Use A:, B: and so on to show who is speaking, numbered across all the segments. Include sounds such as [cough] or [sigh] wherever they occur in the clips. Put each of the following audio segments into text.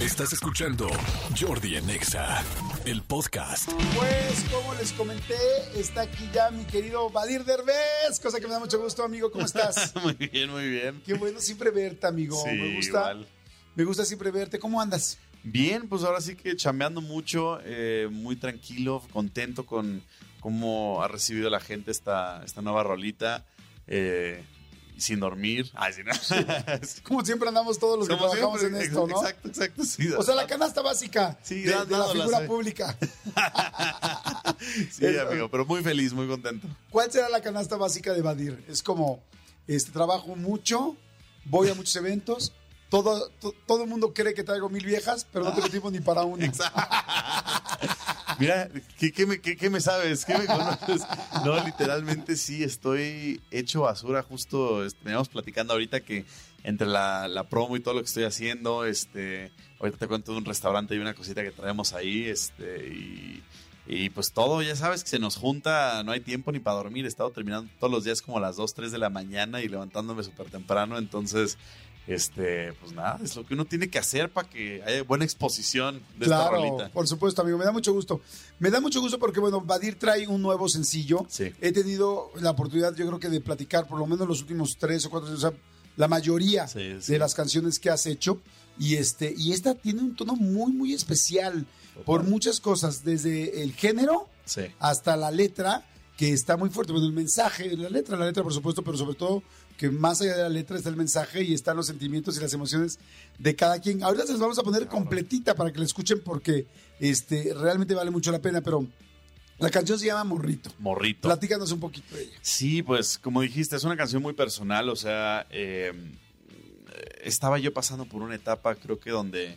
A: Estás escuchando Jordi Anexa, el podcast.
B: Pues, como les comenté, está aquí ya mi querido Vadir Derbez, cosa que me da mucho gusto, amigo. ¿Cómo estás? [laughs]
C: muy bien, muy bien.
B: Qué bueno siempre verte, amigo.
C: Sí,
B: me gusta.
C: igual.
B: Me gusta siempre verte. ¿Cómo andas?
C: Bien, pues ahora sí que chambeando mucho, eh, muy tranquilo, contento con cómo ha recibido la gente esta, esta nueva rolita. eh, sin dormir. [laughs] Ay, sí, no.
B: Como siempre andamos todos los que
C: Como
B: trabajamos
C: siempre,
B: en esto, ¿no?
C: Exacto, exacto. Sí,
B: O sea, la canasta básica
C: Sí,
B: de, de la figura pública. [laughs]
C: sí, amigo, pero muy feliz, muy contento.
B: ¿Cuál será la canasta básica de Vadir? Es como, este, trabajo mucho, voy a muchos eventos, todo, to- todo el mundo cree que traigo mil viejas, pero no tengo [laughs] tiempo ni para una.
C: Mira, ¿qué, qué me, qué- qué me sabes? ¿Qué me conoces? [laughs] No, literalmente sí, estoy hecho basura. Justo este, veníamos platicando ahorita que entre la, promo y todo lo que estoy haciendo, este, ahorita te cuento de un restaurante y una cosita que traemos ahí, este, y, y pues todo, ya sabes que se nos junta, no hay tiempo ni para dormir. He estado terminando todos los días como a las 2, 3 de la mañana y levantándome súper temprano, entonces... Este, pues nada, es lo que uno tiene que hacer para que haya buena exposición de esta
B: Claro,
C: rolita.
B: por supuesto, amigo. Me da mucho gusto. Me da mucho gusto porque, bueno, Vadir trae un nuevo sencillo.
C: Sí.
B: He tenido la oportunidad, yo creo que, de platicar por lo menos los últimos tres o cuatro años, o sea, la mayoría
C: Sí, sí.
B: de las canciones que has hecho. Y, este, y esta tiene un tono muy, muy especial por muchas cosas, desde el género hasta la letra, que está muy fuerte. Bueno, el mensaje, la letra, la letra, por supuesto, pero sobre todo que más allá de la letra está el mensaje y están los sentimientos y las emociones de cada quien. Ahorita se las vamos a poner completita para que la escuchen porque este, realmente vale mucho la pena, pero la canción se llama Morrito.
C: Morrito.
B: Platícanos un poquito de ella.
C: Sí, pues como dijiste, es una canción muy personal, o sea, eh, estaba yo pasando por una etapa, creo que donde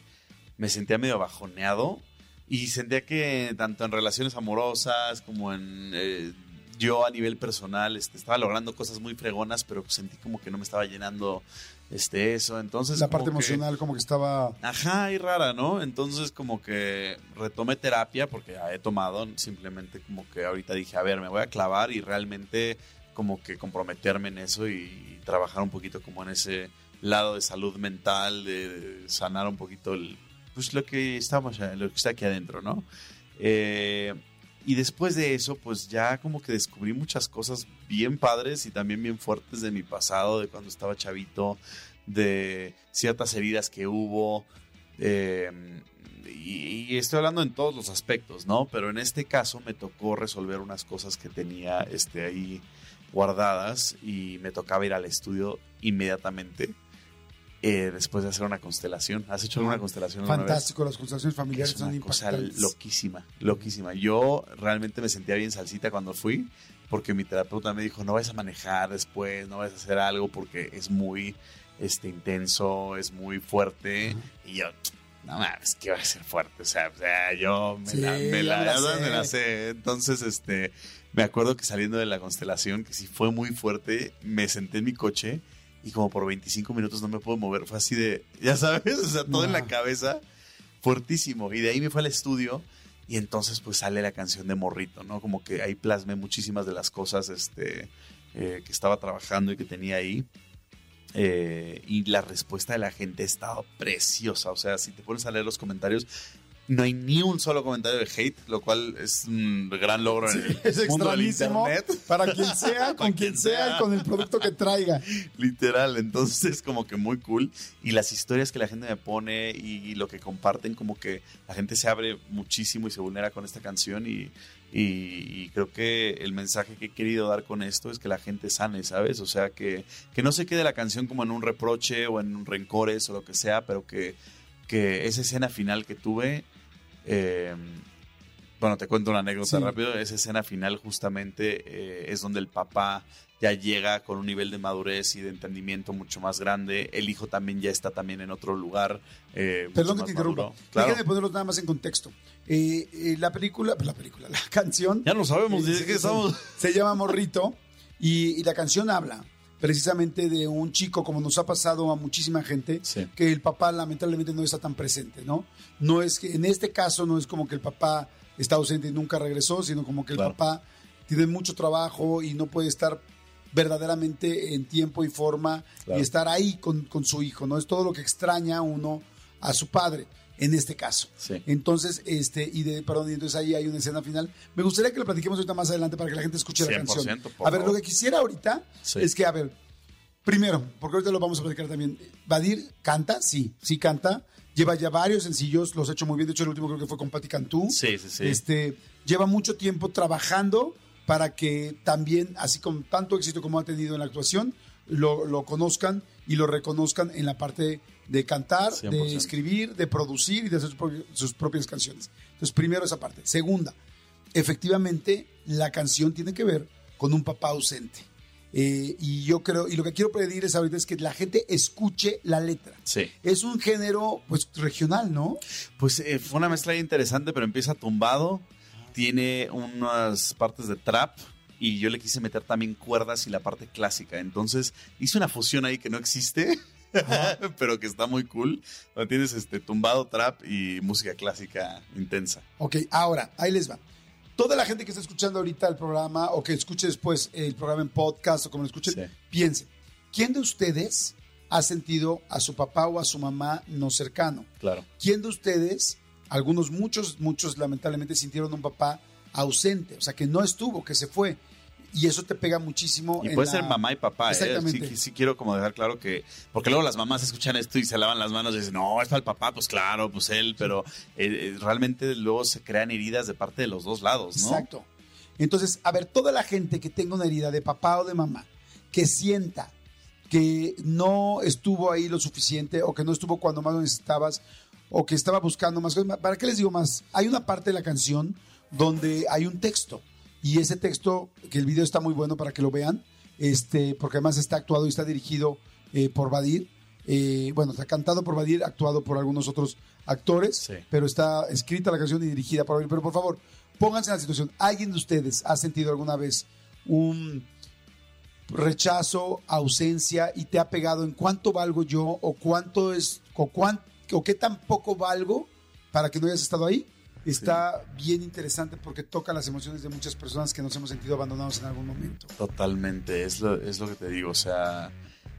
C: me sentía medio bajoneado y sentía que tanto en relaciones amorosas como en eh, yo a nivel personal este, estaba logrando cosas muy fregonas, pero sentí como que no me estaba llenando este, eso, entonces...
B: la parte
C: que-
B: emocional como que estaba...
C: Ajá, y rara, ¿no? Entonces como que retomé terapia porque ya he tomado, simplemente como que ahorita dije, a ver, me voy a clavar y realmente como que comprometerme en eso y, trabajar un poquito como en ese lado de salud mental, de, de sanar un poquito el, pues lo que estamos, lo que está aquí adentro, ¿no? Eh, y después de eso, pues ya como que descubrí muchas cosas bien padres y también bien fuertes de mi pasado, de cuando estaba chavito, de ciertas heridas que hubo. eh, y, y estoy hablando en todos los aspectos, ¿no? Pero en este caso me tocó resolver unas cosas que tenía este, ahí guardadas y me tocaba ir al estudio inmediatamente eh, después de hacer una constelación. ¿Has hecho alguna constelación alguna vez?
B: Fantástico, las constelaciones familiares
C: Es
B: son
C: una cosa
B: impactantes.
C: loquísima, loquísima. Yo realmente me sentía bien salsita cuando fui, porque mi terapeuta me dijo, no vayas a manejar después, no vayas a hacer algo porque es muy este, intenso, es muy fuerte. Y yo, no mames, que va a ser fuerte. O sea, o sea, yo me
B: Sí,
C: la, me la-
B: ya me la
C: la verdad
B: sé.
C: me la sé. Entonces, este, me acuerdo que saliendo de la constelación, que sí fue muy fuerte, me senté en mi coche y como por 25 minutos no me puedo mover. Fue así de, ya sabes, [laughs] o sea, todo en la cabeza, fuertísimo. Y de ahí me fue al estudio y entonces pues sale la canción de Morrito, ¿no? Como que ahí plasmé muchísimas de las cosas este, eh, que estaba trabajando y que tenía ahí. Eh, y la respuesta de la gente ha estado preciosa. O sea, si te pones a leer los comentarios, no hay ni un solo comentario de hate, lo cual es un gran logro en el
B: Es
C: mundo del
B: extrañísimo
C: internet.
B: para quien [laughs] sea, con quien sea y con el producto que traiga.
C: Literal, entonces es como que muy cool. Y las historias que la gente me pone y, y lo que comparten, como que la gente se abre muchísimo y se vulnera con esta canción. Y, y- y creo que el mensaje que he querido dar con esto es que la gente sane, ¿sabes? O sea, que, que no se quede la canción como en un reproche o en un rencores o lo que sea, pero que, que esa escena final que tuve. Eh, bueno, te cuento una anécdota
B: Sí.
C: rápido. Esa escena final justamente eh, es donde el papá ya llega con un nivel de madurez y de entendimiento mucho más grande. El hijo también ya está también en otro lugar. eh,
B: Perdón que te interrumpa.
C: Claro.
B: Déjenme ponerlos nada más en contexto. Eh, eh, la película, la película, [laughs] la canción.
C: Ya no sabemos
B: se-
C: estamos.
B: Se llama Morrito y, y la canción habla precisamente de un chico, como nos ha pasado a muchísima gente,
C: Sí.
B: que el papá lamentablemente no está tan presente, ¿no? No es que, en este caso, no es como que el papá está ausente y nunca regresó, sino como que el
C: Claro.
B: papá tiene mucho trabajo y no puede estar verdaderamente en tiempo y forma
C: Claro.
B: y estar ahí con, con su hijo, ¿no? Es todo lo que extraña uno a su padre. En este caso.
C: Sí.
B: Entonces, este, y de, perdón, y entonces ahí hay una escena final. Me gustaría que lo platiquemos ahorita más adelante para que la gente escuche la
C: 100%,
B: canción. A ver,
C: favor.
B: lo que quisiera ahorita
C: Sí.
B: es que, a ver, primero, porque ahorita lo vamos a platicar también. Badir canta, sí, sí canta. Lleva ya varios sencillos, los ha hecho muy bien. De hecho, el último creo que fue con Patti Cantú.
C: Sí, sí, sí.
B: Este, lleva mucho tiempo trabajando para que también, así con tanto éxito como ha tenido en la actuación, lo, lo conozcan y lo reconozcan en la parte de cantar,
C: 100%.
B: de escribir, de producir y de hacer sus, sus propias canciones. Entonces, primero esa parte. Segunda, efectivamente, la canción tiene que ver con un papá ausente. Eh, y yo creo, y lo que quiero pedirles ahorita es que la gente escuche la letra.
C: Sí.
B: Es un género, pues, regional, ¿no?
C: Pues eh, fue una mezcla interesante, pero empieza tumbado. Tiene unas partes de trap. Y yo le quise meter también cuerdas y la parte clásica. Entonces hice una fusión ahí que no existe, [laughs] pero que está muy cool. Donde tienes este tumbado, trap y música clásica intensa.
B: Ok, ahora, ahí les va. Toda la gente que está escuchando ahorita el programa o que escuche después el programa en podcast o como lo escuchen,
C: Sí.
B: piensen, ¿quién de ustedes ha sentido a su papá o a su mamá no cercano?
C: Claro.
B: ¿Quién de ustedes, algunos, muchos, muchos lamentablemente sintieron un papá ausente, o sea, que no estuvo, que se fue? Y eso te pega muchísimo.
C: Y
B: en
C: puede
B: la-
C: ser mamá y papá, ¿eh?
B: Exactamente.
C: Sí, sí quiero como dejar claro que... Porque luego las mamás escuchan esto y se lavan las manos y dicen, no, es para el papá, pues claro, pues él, pero eh, eh, realmente luego se crean heridas de parte de los dos lados, ¿no?
B: Exacto. Entonces, a ver, toda la gente que tenga una herida de papá o de mamá, que sienta que no estuvo ahí lo suficiente o que no estuvo cuando más lo necesitabas o que estaba buscando más cosas, ¿para qué les digo más? Hay una parte de la canción donde hay un texto y ese texto, que el video está muy bueno para que lo vean, este, porque además está actuado y está dirigido eh, por Badir. Eh, bueno, está cantado por Badir, actuado por algunos otros actores,
C: Sí.
B: pero está escrita la canción y dirigida por Badir. Pero por favor, pónganse en la situación. ¿Alguien de ustedes ha sentido alguna vez un rechazo, ausencia y te ha pegado en cuánto valgo yo o cuánto es o, cuán- o qué tan poco valgo para que no hayas estado ahí? Está bien interesante porque toca las emociones de muchas personas que nos hemos sentido abandonados en algún momento.
C: Totalmente, es lo, es lo que te digo, o sea,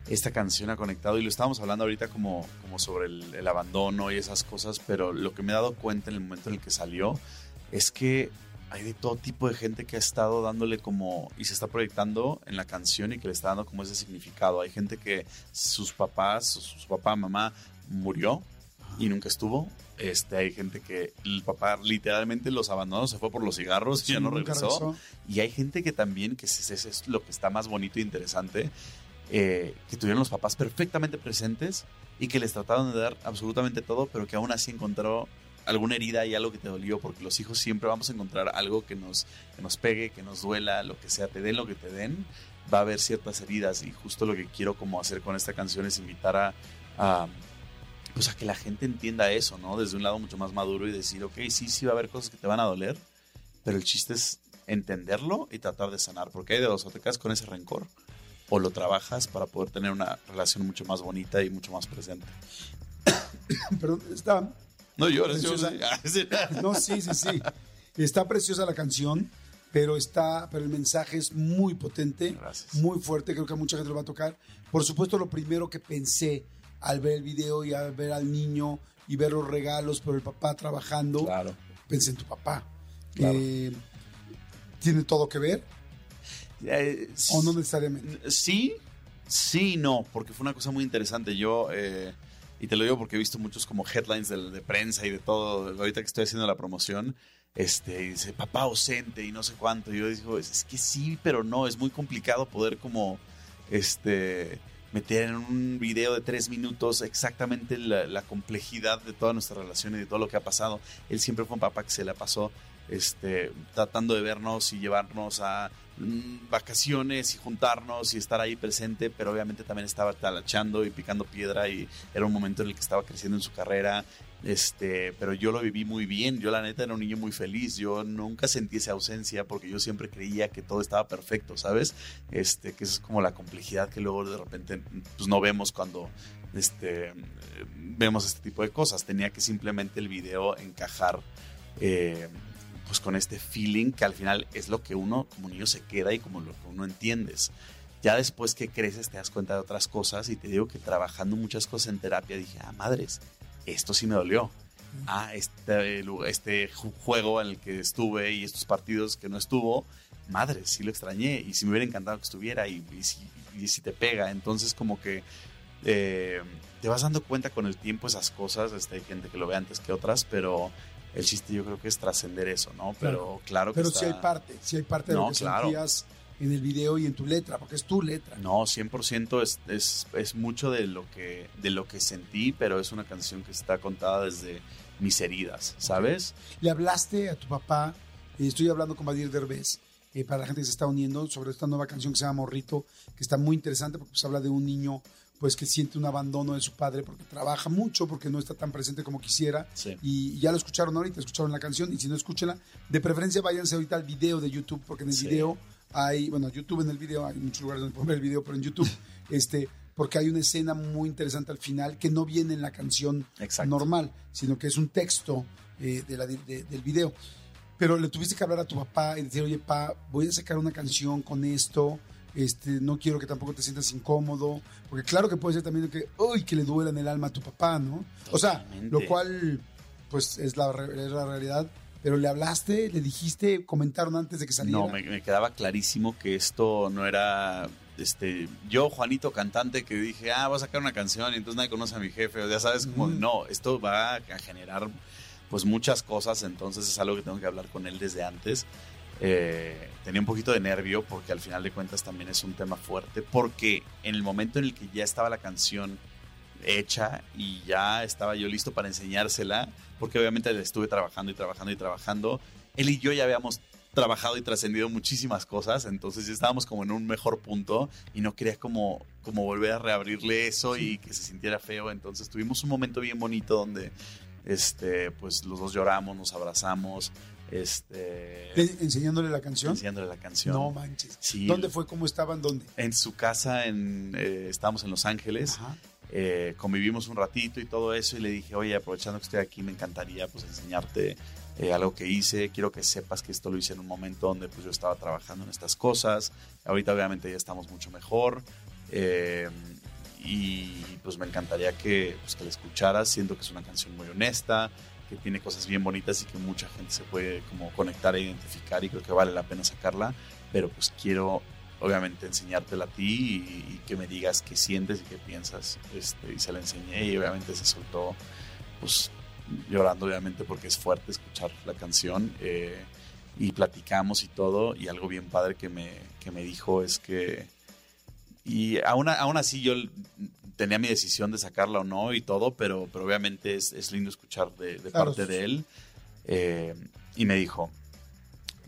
C: esta canción ha conectado y lo estábamos hablando ahorita como, como sobre el, el abandono y esas cosas, pero lo que me he dado cuenta en el momento en el que salió es que hay de todo tipo de gente que ha estado dándole como y se está proyectando en la canción y que le está dando como ese significado. Hay gente que sus papás, su papá, mamá murió y nunca estuvo. Este, hay gente que el papá literalmente los abandonó, se fue por los cigarros y ya no regresó. Y hay gente que también, que es, es- es lo que está más bonito e interesante, eh, que tuvieron los papás perfectamente presentes y que les trataron de dar absolutamente todo, pero que aún así encontró alguna herida y algo que te dolió, porque los hijos siempre vamos a encontrar algo que nos, que nos pegue, que nos duela, lo que sea, te den lo que te den, va a haber ciertas heridas y justo lo que quiero como hacer con esta canción es invitar a, a, pues a que la gente entienda eso, ¿no? Desde un lado mucho más maduro y decir, ok, sí, sí va a haber cosas que te van a doler, pero el chiste es entenderlo y tratar de sanar, porque hay de dos, o te quedas con ese rencor o lo trabajas para poder tener una relación mucho más bonita y mucho más presente. [coughs]
B: Perdón, está,
C: No llores, yo [laughs]
B: no, sí, sí, sí. Está preciosa la canción, pero está, pero el mensaje es muy potente,
C: Gracias.
B: muy fuerte. Creo que a mucha gente lo va a tocar. Por supuesto, lo primero que pensé al ver el video y al ver al niño y ver los regalos por el papá trabajando,
C: Claro.
B: pensé en tu papá.
C: Claro.
B: Eh, ¿Tiene todo que ver
C: Eh,
B: o no necesariamente?
C: Sí, sí y no, porque fue una cosa muy interesante. Yo, eh, y te lo digo porque he visto muchos como headlines de, de prensa y de todo, ahorita que estoy haciendo la promoción, este, y dice papá ausente y no sé cuánto. Y yo digo, es, es que sí, pero no, es muy complicado poder como, este, meter en un video de tres minutos exactamente la, complejidad de toda nuestra relación y de todo lo que ha pasado. Él siempre fue un papá que se la pasó este, tratando de vernos y llevarnos a mm, vacaciones y juntarnos y estar ahí presente, pero obviamente también estaba talachando y picando piedra y era un momento en el que estaba creciendo en su carrera. Este, pero yo lo viví muy bien. Yo, la neta, era un niño muy feliz. Yo nunca sentí esa ausencia porque yo siempre creía que todo estaba perfecto, ¿sabes? Este, que es como la complejidad que luego de repente pues, no vemos cuando este, vemos este tipo de cosas. Tenía que simplemente el video encajar. eh, pues con este feeling que al final es lo que uno como niño se queda y como lo que uno entiendes. Ya después que creces te das cuenta de otras cosas y te digo que trabajando muchas cosas en terapia dije, ah, madres, esto sí me dolió. ah, este, este ju- juego en el que estuve y estos partidos que no estuvo, madre, sí lo extrañé y si me hubiera encantado que estuviera y, y si, y si te pega, entonces como que eh, te vas dando cuenta con el tiempo esas cosas, este, hay gente que lo ve antes que otras, pero el chiste yo creo que es trascender eso, ¿no? Pero claro que
B: Pero
C: está-
B: sí hay parte, sí hay parte de
C: No,
B: lo que
C: claro.
B: sentías en el video y en tu letra, porque es tu letra.
C: No, 100% es, es, es mucho de lo, que, de lo que sentí, pero es una canción que está contada desde mis heridas, ¿sabes?
B: Le hablaste a tu papá, estoy hablando con Badir Derbez, eh, para la gente que se está uniendo, sobre esta nueva canción que se llama Morrito, que está muy interesante porque pues, habla de un niño pues que siente un abandono de su padre porque trabaja mucho, porque no está tan presente como quisiera.
C: Sí.
B: Y ya lo escucharon ahorita, escucharon la canción, y si no escúchenla, de preferencia váyanse ahorita al video de YouTube, porque en el
C: Sí.
B: video hay, bueno, YouTube en el video, hay muchos lugares donde pueden ver el video, pero en YouTube, [laughs] este, porque hay una escena muy interesante al final que no viene en la canción
C: Exacto.
B: normal, sino que es un texto eh, de la- de- del video. Pero le tuviste que hablar a tu papá y decir, oye, pa, voy a sacar una canción con esto, este, no quiero que tampoco te sientas incómodo, porque claro que puede ser también que, uy, que le duela en el alma a tu papá, ¿no? O sea,
C: Totalmente.
B: lo cual, pues, es la, es la realidad. Pero le hablaste, le dijiste, comentaron antes de que saliera.
C: No, me, me quedaba clarísimo que esto no era este yo, Juanito cantante, que dije, ah, voy a sacar una canción y entonces nadie conoce a mi jefe. O ya sabes, como, no, esto va a generar pues muchas cosas, entonces es algo que tengo que hablar con él desde antes. Eh, tenía un poquito de nervio porque al final de cuentas también es un tema fuerte, porque en el momento en el que ya estaba la canción hecha y ya estaba yo listo para enseñársela, porque obviamente le estuve trabajando y trabajando y trabajando, él y yo ya habíamos trabajado y trascendido muchísimas cosas, entonces ya estábamos como en un mejor punto y no quería como, como volver a reabrirle eso y que se sintiera feo, entonces tuvimos un momento bien bonito donde este, pues los dos lloramos, nos abrazamos, este,
B: Le- enseñándole la canción.
C: enseñándole la canción.
B: No manches.
C: Sí.
B: ¿Dónde fue? ¿Cómo estaban? ¿Dónde?
C: En su casa, en, eh, estábamos en Los Ángeles,
B: Ajá.
C: Eh, convivimos un ratito y todo eso y le dije, oye, aprovechando que estoy aquí, me encantaría pues enseñarte eh, algo que hice, quiero que sepas que esto lo hice en un momento donde pues yo estaba trabajando en estas cosas, ahorita obviamente ya estamos mucho mejor eh, y pues me encantaría que, pues, que la escucharas, siento que es una canción muy honesta, que tiene cosas bien bonitas y que mucha gente se puede como conectar e identificar y creo que vale la pena sacarla, pero pues quiero obviamente enseñártela a ti y, y que me digas qué sientes y qué piensas. Este, y se la enseñé y obviamente se soltó, pues llorando obviamente porque es fuerte escuchar la canción. eh, y platicamos y todo y algo bien padre que me, que me dijo es que... Y aún, aún así yo tenía mi decisión de sacarla o no y todo, pero, pero obviamente es, es lindo escuchar de, de
B: Claro.
C: parte de él. Eh, y me dijo,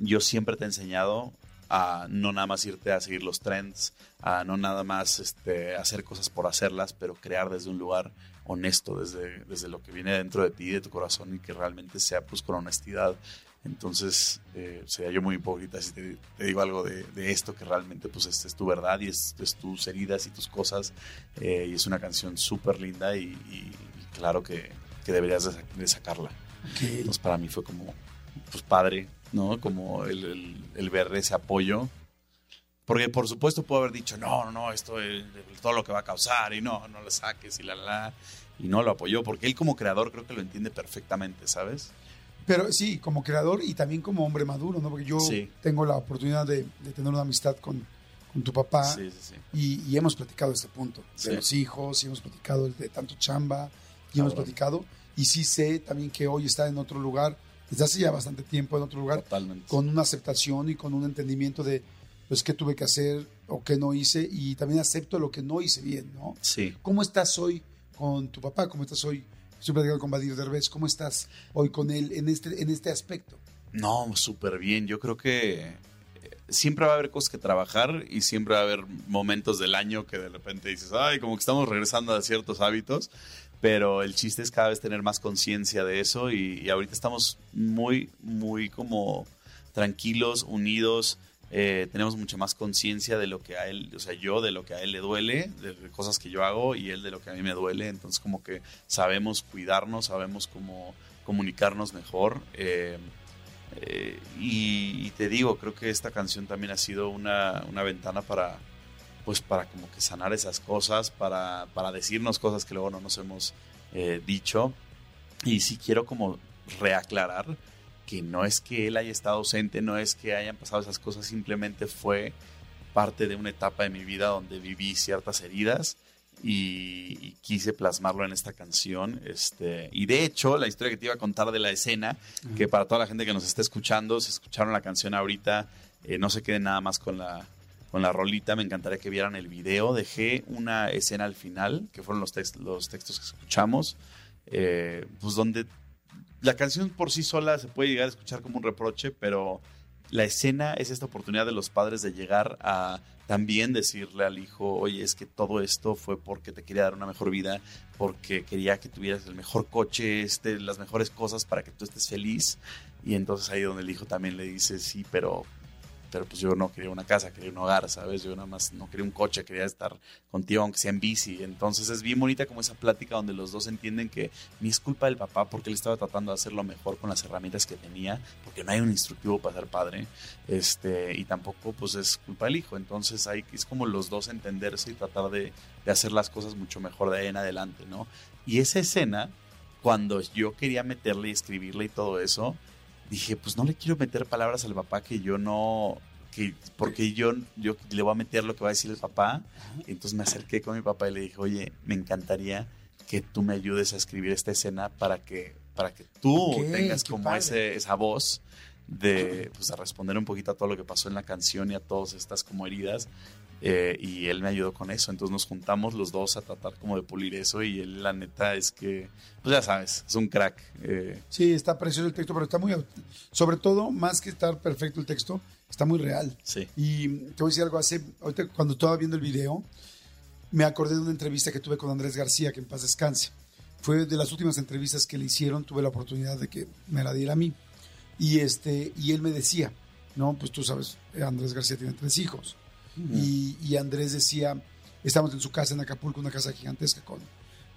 C: yo siempre te he enseñado a no nada más irte a seguir los trends, a no nada más este, hacer cosas por hacerlas, pero crear desde un lugar honesto, desde, desde lo que viene dentro de ti, de tu corazón y que realmente sea pues con honestidad. Entonces, eh, sería yo muy hipócrita si te, te digo algo de, de esto, que realmente pues es, es tu verdad y es, es tus heridas y tus cosas. eh, y es una canción súper linda y, y- y claro que, que deberías de, sac- de sacarla.
B: Ok.
C: Entonces para mí fue como, pues padre, ¿no? Como el, el- el ver ese apoyo. Porque por supuesto puedo haber dicho, no, no, no, esto es todo lo que va a causar y no, no lo saques y la, la, la. Y no lo apoyó, porque él como creador creo que lo entiende perfectamente, ¿sabes?
B: Pero sí, como creador y también como hombre maduro, ¿no? Porque yo
C: Sí.
B: tengo la oportunidad de, de tener una amistad con, con tu papá
C: Sí, sí, sí.
B: y, y hemos platicado este punto de los hijos, y hemos platicado de tanto chamba, y hemos
C: Cabrón.
B: platicado. Y sí sé también que hoy está en otro lugar, desde hace ya bastante tiempo en otro lugar,
C: Totalmente.
B: con una aceptación y con un entendimiento de pues qué tuve que hacer o qué no hice y también acepto lo que no hice bien, ¿no?
C: Sí.
B: ¿Cómo estás hoy con tu papá? ¿Cómo estás hoy? Estoy platicando con Badir Derbez. ¿Cómo estás hoy con él en este, en este aspecto?
C: No, súper bien. Yo creo que eh, siempre va a haber cosas que trabajar y siempre va a haber momentos del año que de repente dices, ay, como que estamos regresando a ciertos hábitos. Pero el chiste es cada vez tener más conciencia de eso y, ahorita estamos muy, muy como tranquilos, unidos. eh, tenemos mucha más conciencia de lo que a él, o sea, yo de lo que a él le duele, de cosas que yo hago y él de lo que a mí me duele. Entonces como que sabemos cuidarnos, sabemos cómo comunicarnos mejor. eh, eh, y, y te digo, creo que esta canción también ha sido una, una ventana para, pues para como que sanar esas cosas, para, para decirnos cosas que luego no nos hemos eh, dicho. Y sí quiero como reaclarar que no es que él haya estado ausente, no es que hayan pasado esas cosas, simplemente fue parte de una etapa de mi vida donde viví ciertas heridas y, y quise plasmarlo en esta canción. Este, y de hecho, la historia que te iba a contar de la escena, que para toda la gente que nos está escuchando, si escucharon la canción ahorita, eh, no se queden nada más con la, con la rolita, me encantaría que vieran el video. Dejé una escena al final, que fueron los, text- los textos que escuchamos, eh, pues donde la canción por sí sola se puede llegar a escuchar como un reproche, pero la escena es esta oportunidad de los padres de llegar a también decirle al hijo, oye, es que todo esto fue porque te quería dar una mejor vida, porque quería que tuvieras el mejor coche, este, las mejores cosas para que tú estés feliz. Y entonces ahí donde el hijo también le dice, sí, pero, pero pues yo no quería una casa, quería un hogar, ¿sabes? Yo nada más no quería un coche, quería estar contigo aunque sea en bici. Entonces es bien bonita como esa plática donde los dos entienden que ni es culpa del papá porque él estaba tratando de hacerlo mejor con las herramientas que tenía, porque no hay un instructivo para ser padre, este, y tampoco pues es culpa del hijo. Entonces hay, es como los dos entenderse y tratar de, de hacer las cosas mucho mejor de ahí en adelante, ¿no? Y esa escena, cuando yo quería meterle y escribirle y todo eso, dije, pues no le quiero meter palabras al papá que yo no, que, porque yo, yo le voy a meter lo que va a decir el papá. Y entonces me acerqué con mi papá y le dije, oye, me encantaría que tú me ayudes a escribir esta escena para que, para que tú tengas como ese, esa voz de, pues, a responder un poquito a todo lo que pasó en la canción y a todas estas como heridas. Eh, y él me ayudó con eso. Entonces nos juntamos los dos a tratar como de pulir eso. Y él, la neta, es que, pues ya sabes, es un crack. Eh,
B: Sí, está precioso el texto, pero está muy... Sobre todo, más que estar perfecto el texto, está muy real.
C: sí.
B: Y te voy a decir algo, hace, ahorita cuando estaba viendo el video, me acordé de una entrevista que tuve con Andrés García, que en paz descanse. Fue de las últimas entrevistas que le hicieron, tuve la oportunidad de que me la diera a mí. Y, este, y él me decía, no, pues tú sabes, Andrés García tiene tres hijos. Y, y Andrés decía, estamos en su casa en Acapulco, una casa gigantesca con,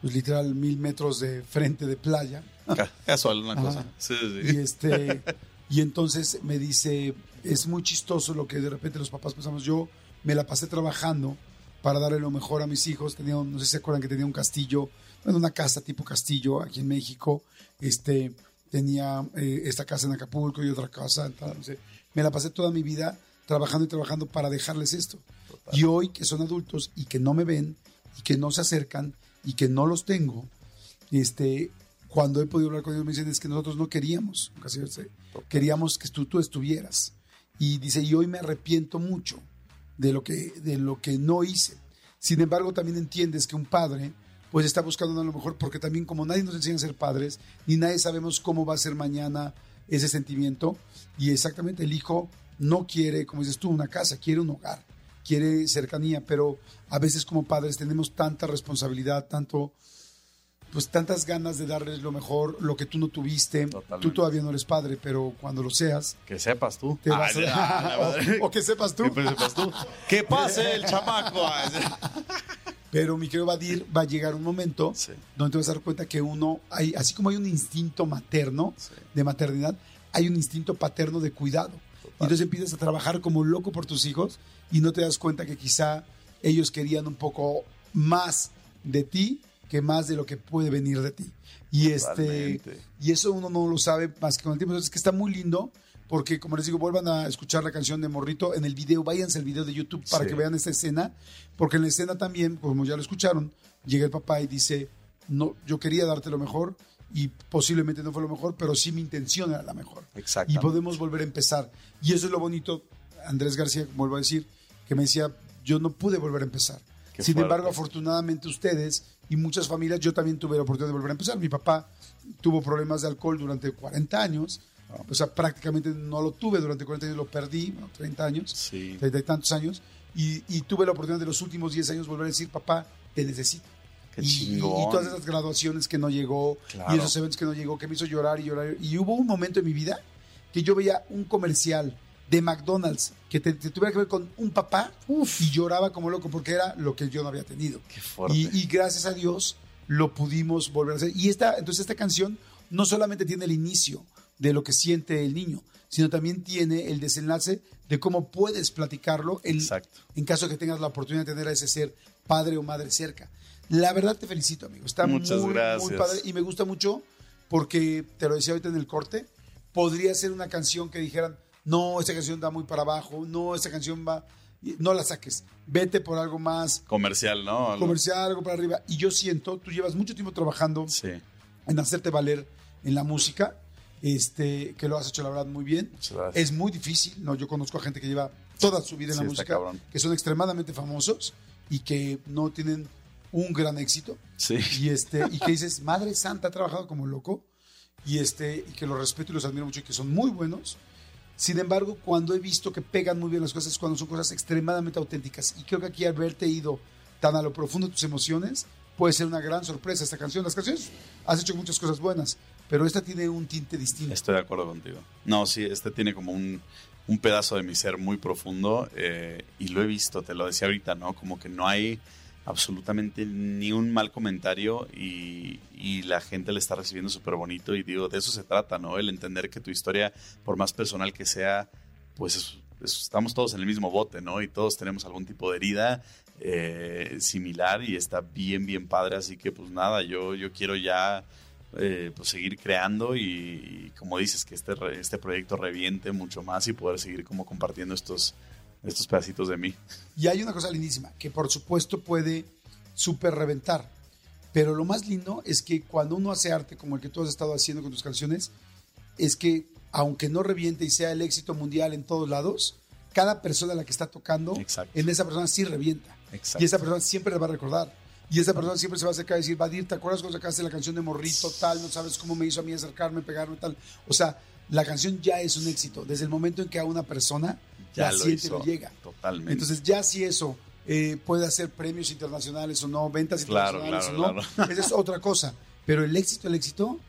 B: pues literal, mil metros de frente de playa.
C: Ca- Casual, una
B: Ajá.
C: cosa. Sí, sí,
B: Y este y entonces me dice, es muy chistoso lo que de repente los papás pensamos, yo me la pasé trabajando para darle lo mejor a mis hijos, tenía, un- no sé si se acuerdan que tenía un castillo, bueno, una casa tipo castillo aquí en México, este tenía eh, esta casa en Acapulco y otra casa, tal, no sé. me la pasé toda mi vida trabajando y trabajando para dejarles esto. Y hoy que son adultos y que no me ven y que no se acercan y que no los tengo, este, cuando he podido hablar con ellos me dicen es que nosotros no queríamos, casi, este, queríamos que tú, tú estuvieras. Y dice, y hoy me arrepiento mucho de lo, que, de lo que no hice. Sin embargo, también entiendes que un padre pues está buscando a lo mejor, porque también como nadie nos enseña a ser padres, ni nadie sabemos cómo va a ser mañana ese sentimiento, y exactamente el hijo no quiere, como dices tú, una casa, quiere un hogar, quiere cercanía, pero a veces como padres tenemos tanta responsabilidad, tanto, pues tantas ganas de darles lo mejor, lo que tú no tuviste.
C: Totalmente.
B: Tú todavía no eres padre, pero cuando lo seas,
C: Que sepas tú.
B: te vas
C: Ay,
B: a...
C: madre. [laughs]
B: o, o que sepas tú.
C: Que sepas tú. Que pase el chamaco. [laughs]
B: Pero mi querido Badir, va a llegar un momento
C: Sí.
B: donde te vas a dar cuenta que uno, hay, así como hay un instinto materno
C: Sí.
B: de maternidad, hay un instinto paterno de cuidado. Y entonces empiezas a trabajar como loco por tus hijos y no te das cuenta que quizá ellos querían un poco más de ti que más de lo que puede venir de ti. Y, este, y eso uno no lo sabe más que con el tiempo. Entonces, es que está muy lindo porque, como les digo, vuelvan a escuchar la canción de Morrito en el video, váyanse al video de YouTube para
C: Sí.
B: que vean esta escena, porque en la escena también, como ya lo escucharon, llega el papá y dice, no, yo quería darte lo mejor y posiblemente no fue lo mejor, pero sí mi intención era la mejor.
C: Exacto.
B: Y podemos volver a empezar. Y eso es lo bonito, Andrés García, vuelvo a decir, que me decía, yo no pude volver a empezar.
C: Qué
B: Sin
C: fuerte.
B: embargo, afortunadamente ustedes y muchas familias, yo también tuve la oportunidad de volver a empezar. Mi papá tuvo problemas de alcohol durante 40 años. O sea, prácticamente no lo tuve durante 40 años, lo perdí, bueno, 30 años,
C: Sí.
B: 30 y tantos años. Y, y tuve la oportunidad de los últimos 10 años volver a decir, papá, te necesito.
C: Qué
B: y, y- todas esas graduaciones que no llegó,
C: Claro.
B: y esos eventos que no llegó, que me hizo llorar y llorar. Y hubo un momento en mi vida que yo veía un comercial de McDonald's que te, te tuviera que ver con un papá y lloraba como loco porque era lo que yo no había tenido.
C: Qué fuerte.
B: Y, y gracias a Dios lo pudimos volver a hacer. Y esta, entonces esta canción no solamente tiene el inicio de lo que siente el niño, sino también tiene el desenlace de cómo puedes platicarlo en,
C: Exacto.
B: en caso de que tengas la oportunidad de tener a ese ser padre o madre cerca. La verdad te felicito, amigo. Está
C: Muchas
B: muy,
C: gracias.
B: muy padre y me gusta mucho porque te lo decía ahorita en el corte, podría ser una canción que dijeran, no, esta canción da muy para abajo, no, esta canción va, no la saques, vete por algo más
C: Comercial, ¿no?
B: Comercial, algo para arriba. Y yo siento, tú llevas mucho tiempo trabajando
C: Sí.
B: en hacerte valer en la música, este, que lo has hecho la verdad muy bien. Es muy difícil, ¿no? Yo conozco a gente que lleva toda su vida en
C: Sí,
B: la música,
C: cabrón.
B: que son extremadamente famosos y que no tienen un gran éxito.
C: Sí.
B: Y, este, y que dices, Madre Santa, ha trabajado como loco. Y, este, y que los respeto y los admiro mucho y que son muy buenos. Sin embargo, cuando he visto que pegan muy bien las cosas, es cuando son cosas extremadamente auténticas. Y creo que aquí haberte ido tan a lo profundo de tus emociones puede ser una gran sorpresa esta canción. Las canciones has hecho muchas cosas buenas, pero esta tiene un tinte distinto.
C: Estoy de acuerdo contigo. No, sí, este tiene como un, un pedazo de mi ser muy profundo eh, y lo he visto, te lo decía ahorita, ¿no? Como que no hay absolutamente ni un mal comentario y, y la gente le está recibiendo súper bonito y digo, de eso se trata, ¿no? El entender que tu historia, por más personal que sea, pues es- es- estamos todos en el mismo bote, ¿no? Y todos tenemos algún tipo de herida eh, similar y está bien, bien padre, así que pues nada, yo, yo quiero ya eh, pues seguir creando y, y como dices, que este, este proyecto reviente mucho más y poder seguir como compartiendo estos, estos pedacitos de mí.
B: Y hay una cosa lindísima, que por supuesto puede súper reventar. Pero lo más lindo es que cuando uno hace arte como el que tú has estado haciendo con tus canciones, es que aunque no reviente y sea el éxito mundial en todos lados, cada persona a la que está tocando,
C: Exacto.
B: en esa persona sí revienta.
C: Exacto.
B: Y esa persona siempre le va a recordar. Y esa persona siempre se va a acercar y decir, Vadir, ¿te acuerdas cuando sacaste la canción de Morrito tal? No sabes cómo me hizo a mí acercarme, pegarme tal. O sea, la canción ya es un éxito. Desde el momento en que a una persona
C: Ya
B: la
C: lo
B: siente y
C: hizo
B: le llega.
C: totalmente.
B: Entonces, ya si eso eh, puede hacer premios internacionales o no, ventas
C: Claro,
B: internacionales
C: claro,
B: o no, [laughs] esa es otra cosa. Pero el éxito, el éxito,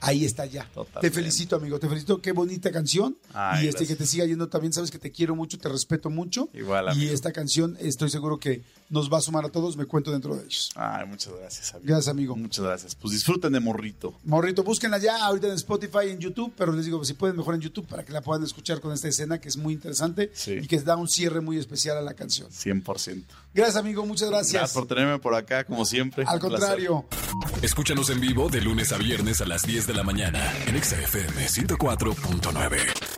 B: ahí está ya.
C: Totalmente.
B: Te felicito, amigo. Te felicito. Qué bonita canción.
C: Ay,
B: y este
C: gracias.
B: que te siga yendo también. Sabes que te quiero mucho, te respeto mucho.
C: Igual,
B: Y
C: amigo.
B: esta canción estoy seguro que nos va a sumar a todos. Me cuento dentro de ellos.
C: Ay, muchas gracias, amigo.
B: Gracias, amigo.
C: Muchas gracias. Pues disfruten de Morrito.
B: Morrito, búsquenla ya ahorita en Spotify y en YouTube, pero les digo, si pueden, mejor en YouTube para que la puedan escuchar con esta escena que es muy interesante
C: Sí.
B: y que da un cierre muy especial a la canción.
C: 100%.
B: Gracias, amigo. Muchas gracias.
C: Gracias por tenerme por acá, como siempre.
B: Al
C: placer.
B: contrario.
A: Escúchanos en vivo de lunes a viernes a las 10 de la mañana en Exa FM 104.9.